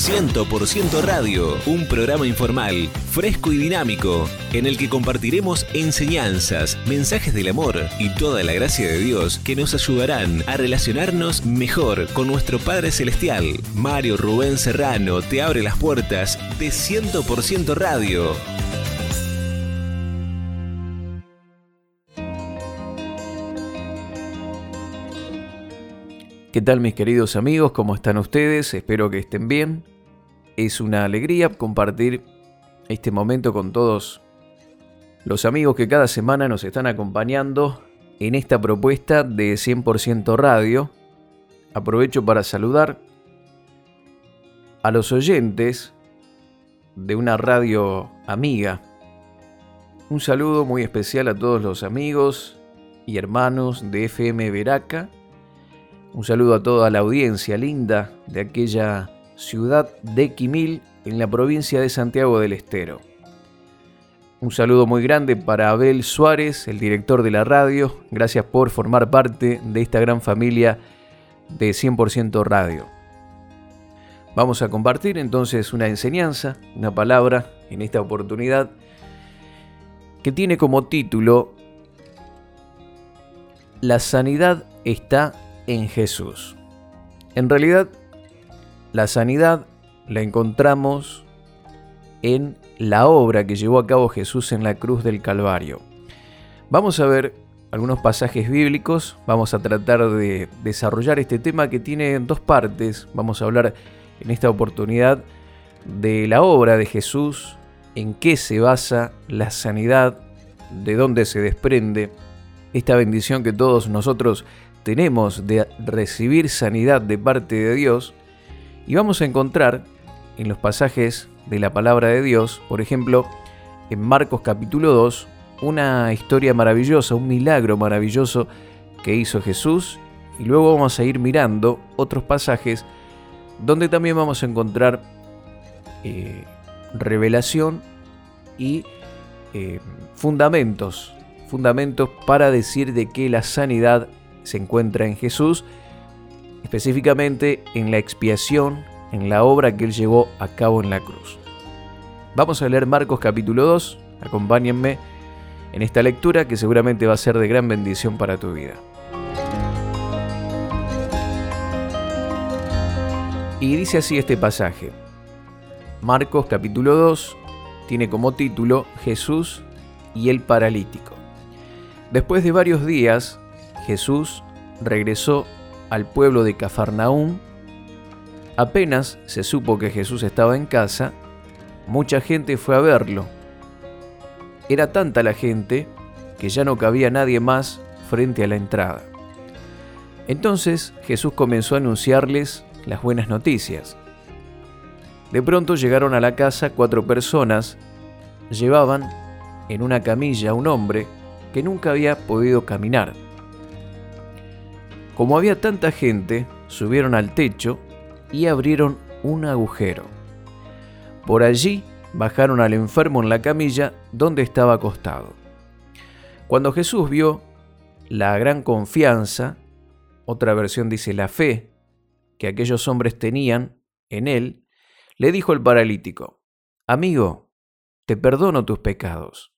100% Radio, un programa informal, fresco y dinámico, en el que compartiremos enseñanzas, mensajes del amor y toda la gracia de Dios que nos ayudarán a relacionarnos mejor con nuestro Padre Celestial. Mario Rubén Serrano te abre las puertas de 100% Radio. ¿Qué tal mis queridos amigos? ¿Cómo están ustedes? Espero que estén bien. Es una alegría compartir este momento con todos los amigos que cada semana nos están acompañando en esta propuesta de 100% Radio. Aprovecho para saludar a los oyentes de una radio amiga. Un saludo muy especial a todos los amigos y hermanos de FM Veraca un saludo a toda la audiencia linda de aquella ciudad de Quimil en la provincia de Santiago del Estero. Un saludo muy grande para Abel Suárez, el director de la radio. Gracias por formar parte de esta gran familia de 100% Radio. Vamos a compartir entonces una enseñanza, una palabra en esta oportunidad que tiene como título La sanidad está en Jesús. En realidad, la sanidad la encontramos en la obra que llevó a cabo Jesús en la cruz del Calvario. Vamos a ver algunos pasajes bíblicos, vamos a tratar de desarrollar este tema que tiene dos partes. Vamos a hablar en esta oportunidad de la obra de Jesús, en qué se basa la sanidad, de dónde se desprende esta bendición que todos nosotros tenemos de recibir sanidad de parte de Dios y vamos a encontrar en los pasajes de la palabra de Dios, por ejemplo, en Marcos capítulo 2, una historia maravillosa, un milagro maravilloso que hizo Jesús y luego vamos a ir mirando otros pasajes donde también vamos a encontrar eh, revelación y eh, fundamentos, fundamentos para decir de que la sanidad se encuentra en Jesús, específicamente en la expiación, en la obra que Él llevó a cabo en la cruz. Vamos a leer Marcos capítulo 2, acompáñenme en esta lectura que seguramente va a ser de gran bendición para tu vida. Y dice así este pasaje. Marcos capítulo 2 tiene como título Jesús y el paralítico. Después de varios días, Jesús regresó al pueblo de Cafarnaúm. Apenas se supo que Jesús estaba en casa, mucha gente fue a verlo. Era tanta la gente que ya no cabía nadie más frente a la entrada. Entonces Jesús comenzó a anunciarles las buenas noticias. De pronto llegaron a la casa cuatro personas, llevaban en una camilla a un hombre que nunca había podido caminar. Como había tanta gente, subieron al techo y abrieron un agujero. Por allí bajaron al enfermo en la camilla donde estaba acostado. Cuando Jesús vio la gran confianza, otra versión dice la fe, que aquellos hombres tenían en él, le dijo el paralítico, Amigo, te perdono tus pecados.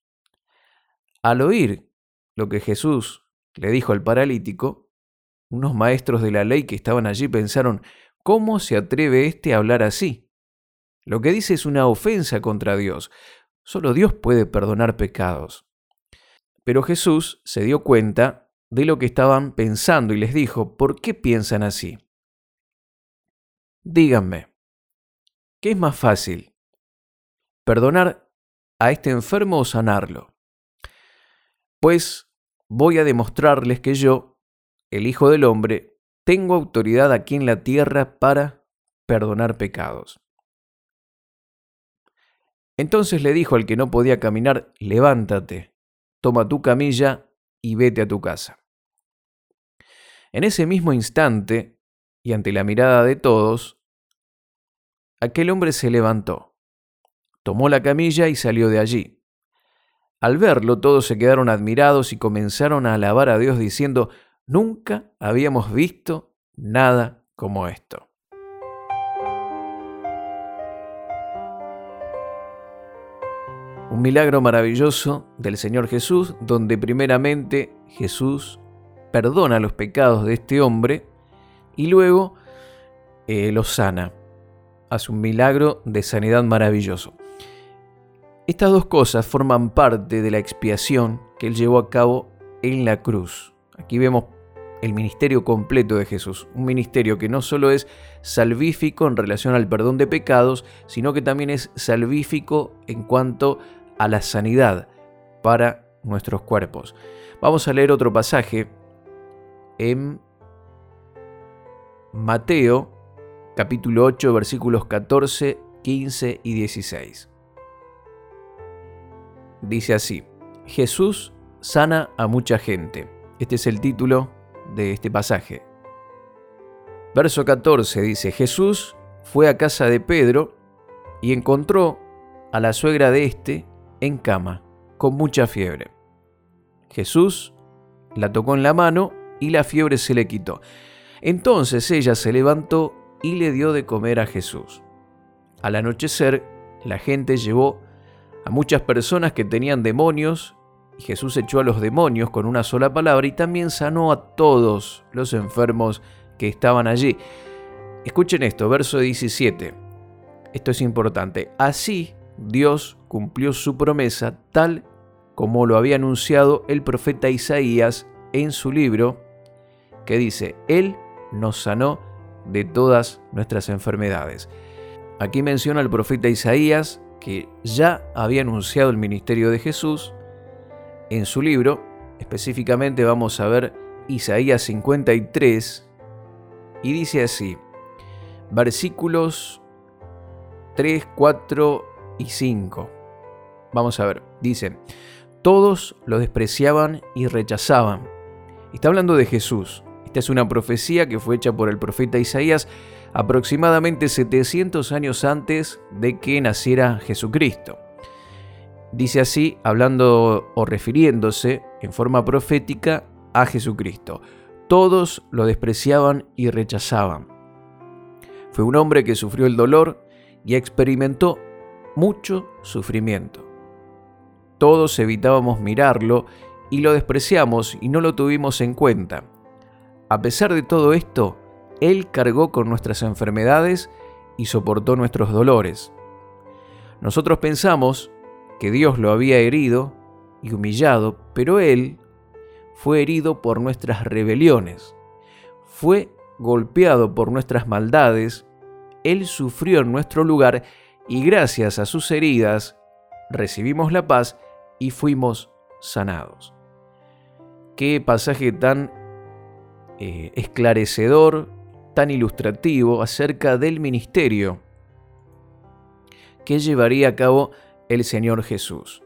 Al oír lo que Jesús le dijo al paralítico, unos maestros de la ley que estaban allí pensaron, ¿cómo se atreve éste a hablar así? Lo que dice es una ofensa contra Dios. Solo Dios puede perdonar pecados. Pero Jesús se dio cuenta de lo que estaban pensando y les dijo, ¿por qué piensan así? Díganme, ¿qué es más fácil? ¿Perdonar a este enfermo o sanarlo? Pues voy a demostrarles que yo el Hijo del Hombre, tengo autoridad aquí en la tierra para perdonar pecados. Entonces le dijo al que no podía caminar, levántate, toma tu camilla y vete a tu casa. En ese mismo instante, y ante la mirada de todos, aquel hombre se levantó, tomó la camilla y salió de allí. Al verlo, todos se quedaron admirados y comenzaron a alabar a Dios diciendo, Nunca habíamos visto nada como esto. Un milagro maravilloso del Señor Jesús, donde primeramente Jesús perdona los pecados de este hombre y luego eh, lo sana. Hace un milagro de sanidad maravilloso. Estas dos cosas forman parte de la expiación que él llevó a cabo en la cruz. Aquí vemos el ministerio completo de Jesús, un ministerio que no solo es salvífico en relación al perdón de pecados, sino que también es salvífico en cuanto a la sanidad para nuestros cuerpos. Vamos a leer otro pasaje en Mateo capítulo 8 versículos 14, 15 y 16. Dice así, Jesús sana a mucha gente. Este es el título de este pasaje. Verso 14 dice, Jesús fue a casa de Pedro y encontró a la suegra de éste en cama, con mucha fiebre. Jesús la tocó en la mano y la fiebre se le quitó. Entonces ella se levantó y le dio de comer a Jesús. Al anochecer, la gente llevó a muchas personas que tenían demonios y Jesús echó a los demonios con una sola palabra y también sanó a todos los enfermos que estaban allí. Escuchen esto, verso 17. Esto es importante. Así Dios cumplió su promesa tal como lo había anunciado el profeta Isaías en su libro, que dice, Él nos sanó de todas nuestras enfermedades. Aquí menciona el profeta Isaías que ya había anunciado el ministerio de Jesús en su libro, específicamente vamos a ver Isaías 53, y dice así, versículos 3, 4 y 5. Vamos a ver, dice, todos lo despreciaban y rechazaban. Está hablando de Jesús. Esta es una profecía que fue hecha por el profeta Isaías aproximadamente 700 años antes de que naciera Jesucristo. Dice así, hablando o refiriéndose en forma profética a Jesucristo. Todos lo despreciaban y rechazaban. Fue un hombre que sufrió el dolor y experimentó mucho sufrimiento. Todos evitábamos mirarlo y lo despreciamos y no lo tuvimos en cuenta. A pesar de todo esto, Él cargó con nuestras enfermedades y soportó nuestros dolores. Nosotros pensamos que Dios lo había herido y humillado, pero Él fue herido por nuestras rebeliones, fue golpeado por nuestras maldades, Él sufrió en nuestro lugar y gracias a sus heridas recibimos la paz y fuimos sanados. Qué pasaje tan eh, esclarecedor, tan ilustrativo acerca del ministerio que llevaría a cabo el Señor Jesús.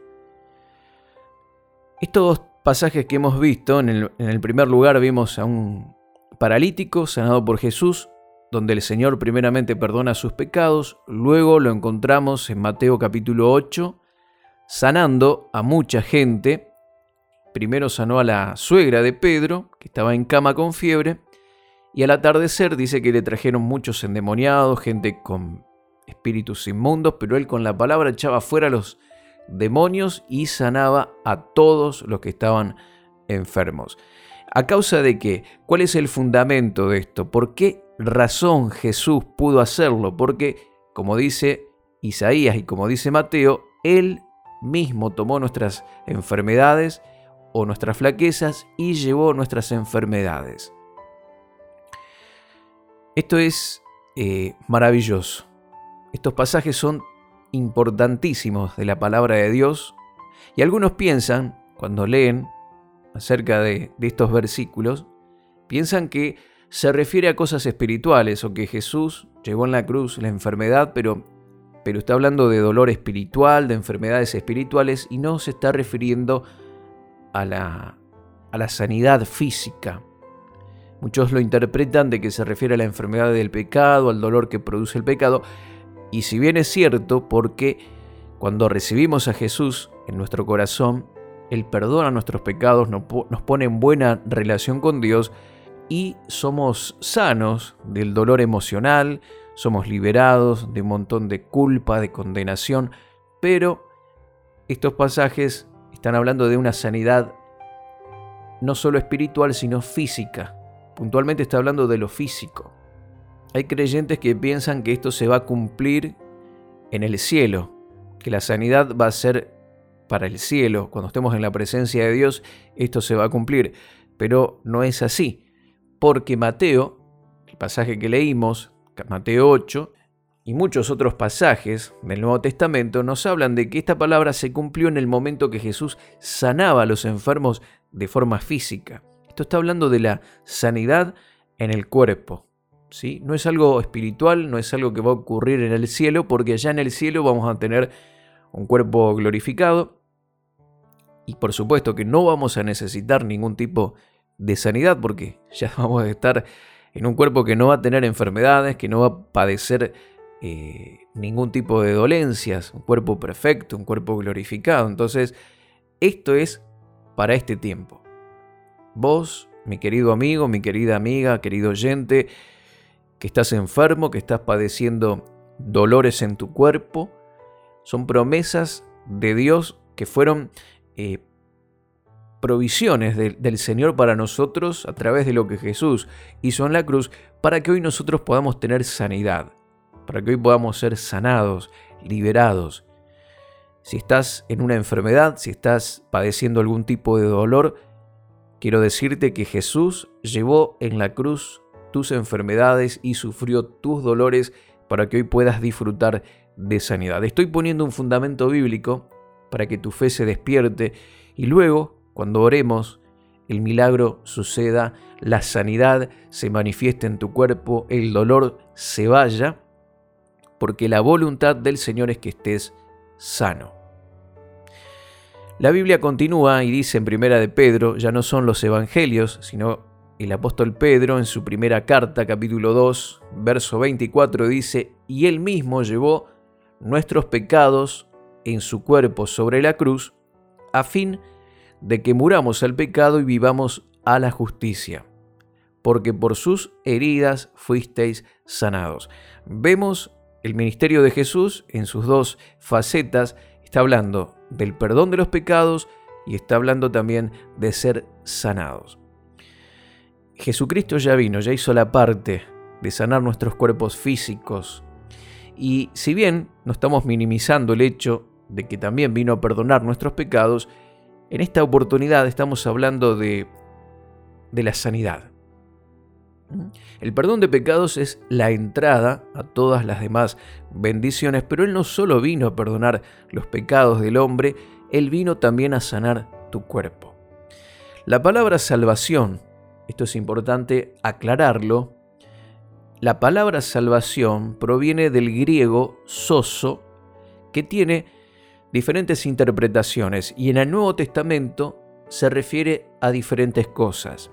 Estos pasajes que hemos visto, en el, primer lugar vimos a un paralítico sanado por Jesús, donde el Señor primeramente perdona sus pecados, luego lo encontramos en Mateo capítulo 8, sanando a mucha gente. Primero sanó a la suegra de Pedro, que estaba en cama con fiebre, y al atardecer dice que le trajeron muchos endemoniados, gente con espíritus inmundos, pero él con la palabra echaba fuera a los demonios y sanaba a todos los que estaban enfermos. ¿A causa de qué? ¿Cuál es el fundamento de esto? ¿Por qué razón Jesús pudo hacerlo? Porque, como dice Isaías y como dice Mateo, Él mismo tomó nuestras enfermedades o nuestras flaquezas y llevó nuestras enfermedades. Esto es eh, maravilloso. Estos pasajes son importantísimos de la palabra de Dios y algunos piensan, cuando leen acerca de, estos versículos, piensan que se refiere a cosas espirituales o que Jesús llevó en la cruz la enfermedad, pero, pero está hablando de dolor espiritual, de enfermedades espirituales y no se está refiriendo a la, a la sanidad física. Muchos lo interpretan de que se refiere a la enfermedad del pecado, al dolor que produce el pecado, y si bien es cierto, porque cuando recibimos a Jesús en nuestro corazón, Él perdona nuestros pecados, nos pone en buena relación con Dios y somos sanos del dolor emocional, somos liberados de un montón de culpa, de condenación, pero estos pasajes están hablando de una sanidad no solo espiritual, sino física. Puntualmente está hablando de lo físico. Hay creyentes que piensan que esto se va a cumplir en el cielo, que la sanidad va a ser para el cielo. Cuando estemos en la presencia de Dios, esto se va a cumplir. Pero no es así, porque Mateo, el pasaje que leímos, Mateo 8, y muchos otros pasajes del Nuevo Testamento nos hablan de que esta palabra se cumplió en el momento que Jesús sanaba a los enfermos de forma física. Esto está hablando de la sanidad en el cuerpo. ¿Sí? No es algo espiritual, no es algo que va a ocurrir en el cielo, porque allá en el cielo vamos a tener un cuerpo glorificado. Y por supuesto que no vamos a necesitar ningún tipo de sanidad, porque ya vamos a estar en un cuerpo que no va a tener enfermedades, que no va a padecer eh, ningún tipo de dolencias, un cuerpo perfecto, un cuerpo glorificado. Entonces, esto es para este tiempo. Vos, mi querido amigo, mi querida amiga, querido oyente, que estás enfermo, que estás padeciendo dolores en tu cuerpo, son promesas de Dios que fueron eh, provisiones del Señor para nosotros a través de lo que Jesús hizo en la cruz, para que hoy nosotros podamos tener sanidad, para que hoy podamos ser sanados, liberados. Si estás en una enfermedad, si estás padeciendo algún tipo de dolor, quiero decirte que Jesús llevó en la cruz tus enfermedades y sufrió tus dolores para que hoy puedas disfrutar de sanidad. Estoy poniendo un fundamento bíblico para que tu fe se despierte y luego, cuando oremos, el milagro suceda, la sanidad se manifieste en tu cuerpo, el dolor se vaya, porque la voluntad del Señor es que estés sano. La Biblia continúa y dice en primera de Pedro, ya no son los evangelios, sino el apóstol Pedro en su primera carta, capítulo 2, verso 24, dice, y él mismo llevó nuestros pecados en su cuerpo sobre la cruz, a fin de que muramos al pecado y vivamos a la justicia, porque por sus heridas fuisteis sanados. Vemos el ministerio de Jesús en sus dos facetas, está hablando del perdón de los pecados y está hablando también de ser sanados. Jesucristo ya vino, ya hizo la parte de sanar nuestros cuerpos físicos, y si bien no estamos minimizando el hecho de que también vino a perdonar nuestros pecados, en esta oportunidad estamos hablando de, de la sanidad. El perdón de pecados es la entrada a todas las demás bendiciones, pero Él no solo vino a perdonar los pecados del hombre, Él vino también a sanar tu cuerpo. La palabra salvación, esto es importante aclararlo, la palabra salvación proviene del griego soso, que tiene diferentes interpretaciones y en el Nuevo Testamento se refiere a diferentes cosas.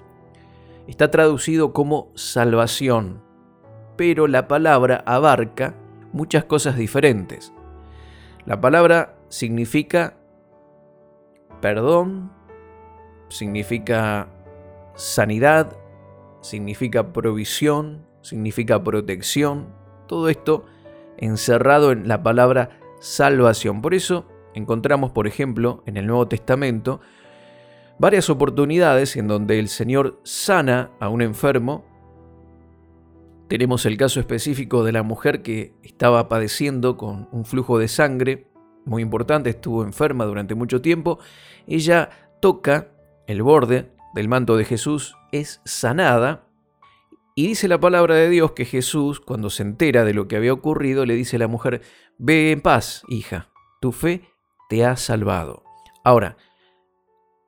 Está traducido como salvación, pero la palabra abarca muchas cosas diferentes. La palabra significa perdón, significa sanidad, significa provisión, significa protección, todo esto encerrado en la palabra salvación. Por eso encontramos, por ejemplo, en el Nuevo Testamento, varias oportunidades en donde el Señor sana a un enfermo. Tenemos el caso específico de la mujer que estaba padeciendo con un flujo de sangre muy importante, estuvo enferma durante mucho tiempo. Ella toca el borde del manto de Jesús, es sanada y dice la palabra de Dios que Jesús, cuando se entera de lo que había ocurrido, le dice a la mujer, ve en paz, hija, tu fe te ha salvado. Ahora,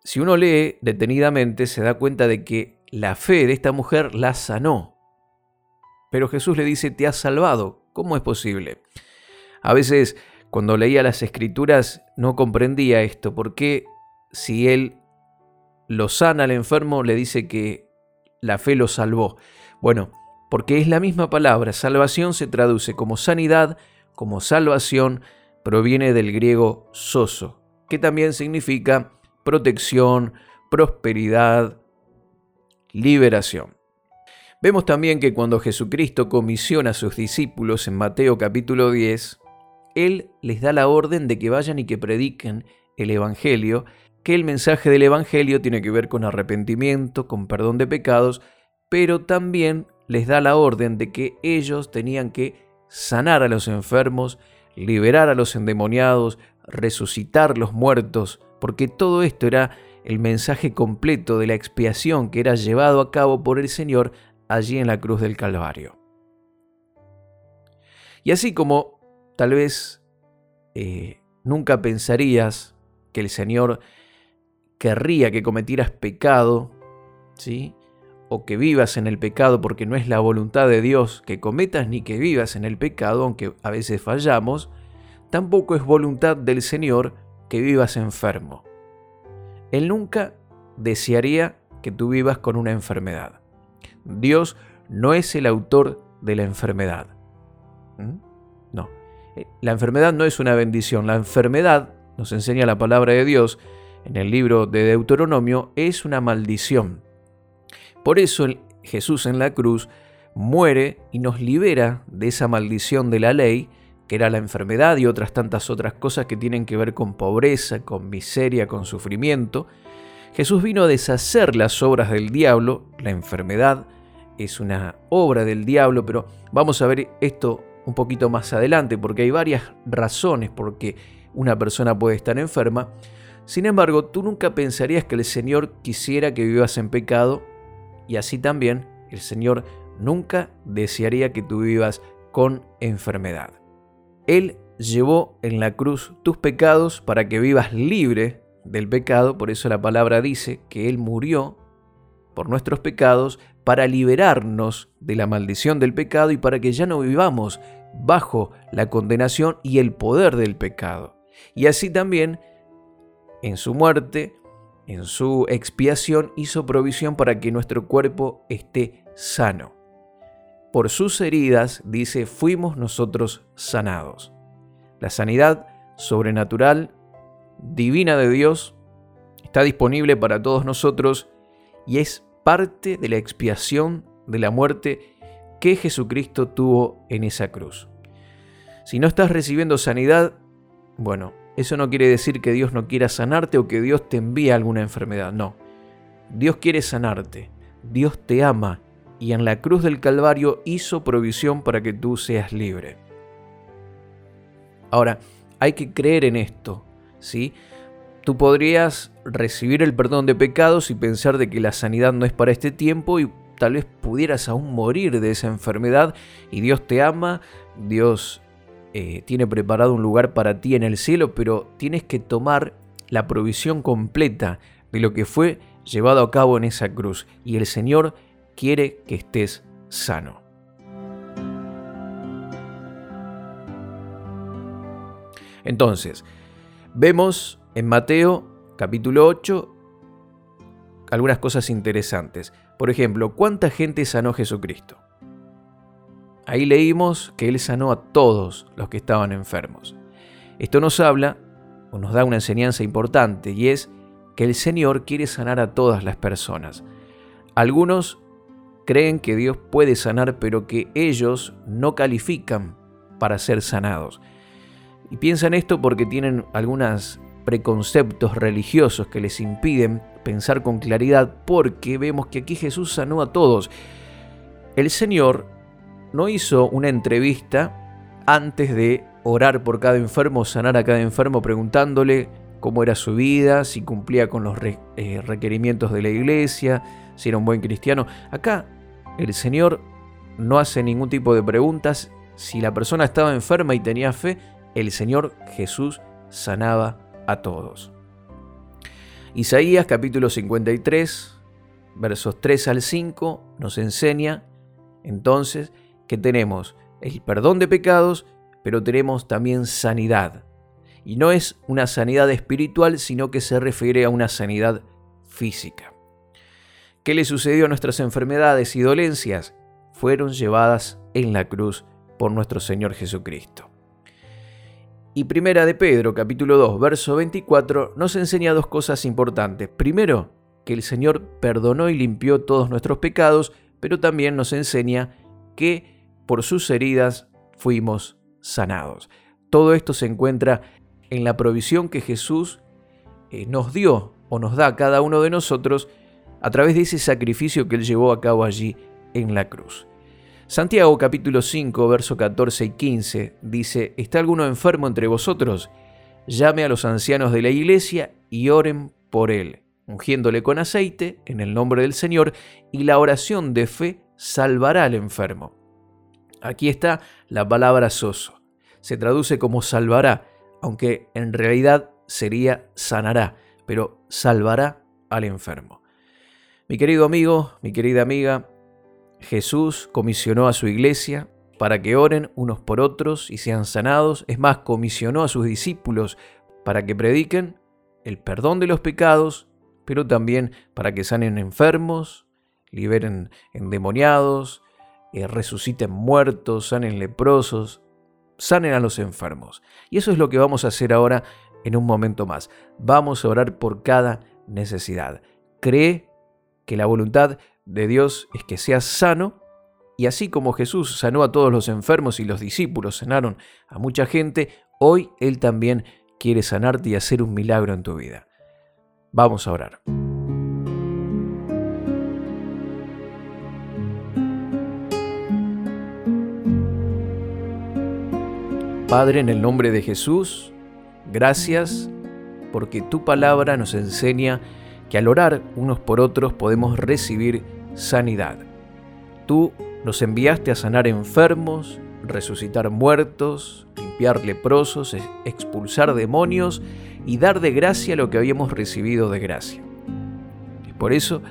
si uno lee detenidamente, se da cuenta de que la fe de esta mujer la sanó. Pero Jesús le dice, te ha salvado. ¿Cómo es posible? A veces, cuando leía las escrituras, no comprendía esto. ¿Por qué si él lo sana al enfermo, le dice que la fe lo salvó? Bueno, porque es la misma palabra, salvación se traduce como sanidad, como salvación, proviene del griego soso, que también significa protección, prosperidad, liberación. Vemos también que cuando Jesucristo comisiona a sus discípulos en Mateo capítulo 10, Él les da la orden de que vayan y que prediquen el Evangelio, que el mensaje del Evangelio tiene que ver con arrepentimiento, con perdón de pecados, pero también les da la orden de que ellos tenían que sanar a los enfermos, liberar a los endemoniados, resucitar los muertos, porque todo esto era el mensaje completo de la expiación que era llevado a cabo por el Señor allí en la cruz del Calvario. Y así como tal vez eh, nunca pensarías que el Señor querría que cometieras pecado, ¿sí? o que vivas en el pecado porque no es la voluntad de Dios que cometas ni que vivas en el pecado, aunque a veces fallamos, tampoco es voluntad del Señor que vivas enfermo. Él nunca desearía que tú vivas con una enfermedad. Dios no es el autor de la enfermedad. ¿Mm? No. Eh, la enfermedad no es una bendición. La enfermedad, nos enseña la palabra de Dios en el libro de Deuteronomio, es una maldición. Por eso Jesús en la cruz muere y nos libera de esa maldición de la ley, que era la enfermedad y otras tantas otras cosas que tienen que ver con pobreza, con miseria, con sufrimiento. Jesús vino a deshacer las obras del diablo, la enfermedad es una obra del diablo, pero vamos a ver esto un poquito más adelante, porque hay varias razones por qué una persona puede estar enferma. Sin embargo, tú nunca pensarías que el Señor quisiera que vivas en pecado y así también el Señor nunca desearía que tú vivas con enfermedad. Él llevó en la cruz tus pecados para que vivas libre del pecado, por eso la palabra dice que Él murió por nuestros pecados para liberarnos de la maldición del pecado y para que ya no vivamos bajo la condenación y el poder del pecado. Y así también, en su muerte, en su expiación hizo provisión para que nuestro cuerpo esté sano. Por sus heridas, dice, fuimos nosotros sanados. La sanidad sobrenatural, divina de Dios, está disponible para todos nosotros y es parte de la expiación de la muerte que Jesucristo tuvo en esa cruz. Si no estás recibiendo sanidad, bueno, eso no quiere decir que Dios no quiera sanarte o que Dios te envíe alguna enfermedad, no. Dios quiere sanarte, Dios te ama y en la cruz del Calvario hizo provisión para que tú seas libre. Ahora, hay que creer en esto, ¿sí? Tú podrías recibir el perdón de pecados y pensar de que la sanidad no es para este tiempo y tal vez pudieras aún morir de esa enfermedad y Dios te ama, Dios eh, tiene preparado un lugar para ti en el cielo, pero tienes que tomar la provisión completa de lo que fue llevado a cabo en esa cruz. Y el Señor quiere que estés sano. Entonces, vemos en Mateo capítulo 8 algunas cosas interesantes. Por ejemplo, ¿cuánta gente sanó Jesucristo? Ahí leímos que Él sanó a todos los que estaban enfermos. Esto nos habla o nos da una enseñanza importante y es que el Señor quiere sanar a todas las personas. Algunos creen que Dios puede sanar pero que ellos no califican para ser sanados. Y piensan esto porque tienen algunos preconceptos religiosos que les impiden pensar con claridad porque vemos que aquí Jesús sanó a todos. El Señor no hizo una entrevista antes de orar por cada enfermo, sanar a cada enfermo, preguntándole cómo era su vida, si cumplía con los eh, requerimientos de la iglesia, si era un buen cristiano. Acá el Señor no hace ningún tipo de preguntas. Si la persona estaba enferma y tenía fe, el Señor Jesús sanaba a todos. Isaías capítulo 53, versos 3 al 5, nos enseña entonces que tenemos el perdón de pecados, pero tenemos también sanidad. Y no es una sanidad espiritual, sino que se refiere a una sanidad física. ¿Qué le sucedió a nuestras enfermedades y dolencias? Fueron llevadas en la cruz por nuestro Señor Jesucristo. Y primera de Pedro, capítulo 2, verso 24, nos enseña dos cosas importantes. Primero, que el Señor perdonó y limpió todos nuestros pecados, pero también nos enseña que por sus heridas fuimos sanados. Todo esto se encuentra en la provisión que Jesús eh, nos dio o nos da a cada uno de nosotros a través de ese sacrificio que Él llevó a cabo allí en la cruz. Santiago capítulo 5, verso 14 y 15 dice, ¿está alguno enfermo entre vosotros? Llame a los ancianos de la iglesia y oren por él, ungiéndole con aceite en el nombre del Señor, y la oración de fe salvará al enfermo. Aquí está la palabra soso. Se traduce como salvará, aunque en realidad sería sanará, pero salvará al enfermo. Mi querido amigo, mi querida amiga, Jesús comisionó a su iglesia para que oren unos por otros y sean sanados. Es más, comisionó a sus discípulos para que prediquen el perdón de los pecados, pero también para que sanen enfermos, liberen endemoniados, eh, resuciten muertos, sanen leprosos, sanen a los enfermos. Y eso es lo que vamos a hacer ahora en un momento más. Vamos a orar por cada necesidad. Cree que la voluntad de Dios es que seas sano y así como Jesús sanó a todos los enfermos y los discípulos sanaron a mucha gente, hoy Él también quiere sanarte y hacer un milagro en tu vida. Vamos a orar. Padre, en el nombre de Jesús, gracias porque tu palabra nos enseña que al orar unos por otros podemos recibir sanidad. Tú nos enviaste a sanar enfermos, resucitar muertos, limpiar leprosos, expulsar demonios y dar de gracia lo que habíamos recibido de gracia. Y por eso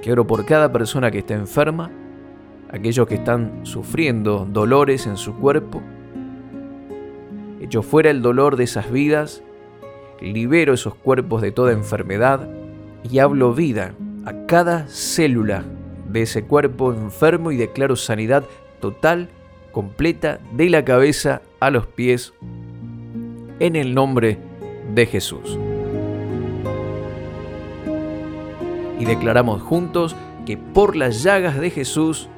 que oro por cada persona que está enferma, aquellos que están sufriendo dolores en su cuerpo. Echo fuera el dolor de esas vidas, libero esos cuerpos de toda enfermedad y hablo vida a cada célula de ese cuerpo enfermo y declaro sanidad total, completa, de la cabeza a los pies, en el nombre de Jesús. Y declaramos juntos que por las llagas de Jesús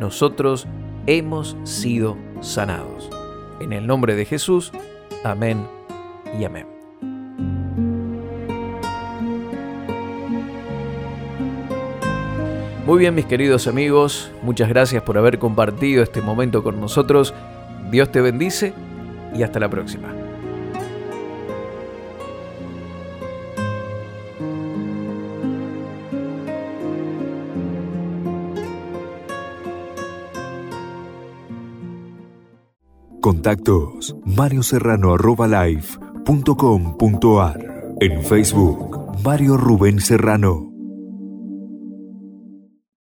nosotros hemos sido sanados. En el nombre de Jesús, amén y amén. Muy bien, mis queridos amigos, muchas gracias por haber compartido este momento con nosotros. Dios te bendice y hasta la próxima. Contactos Mario Serrano En Facebook Mario Rubén Serrano.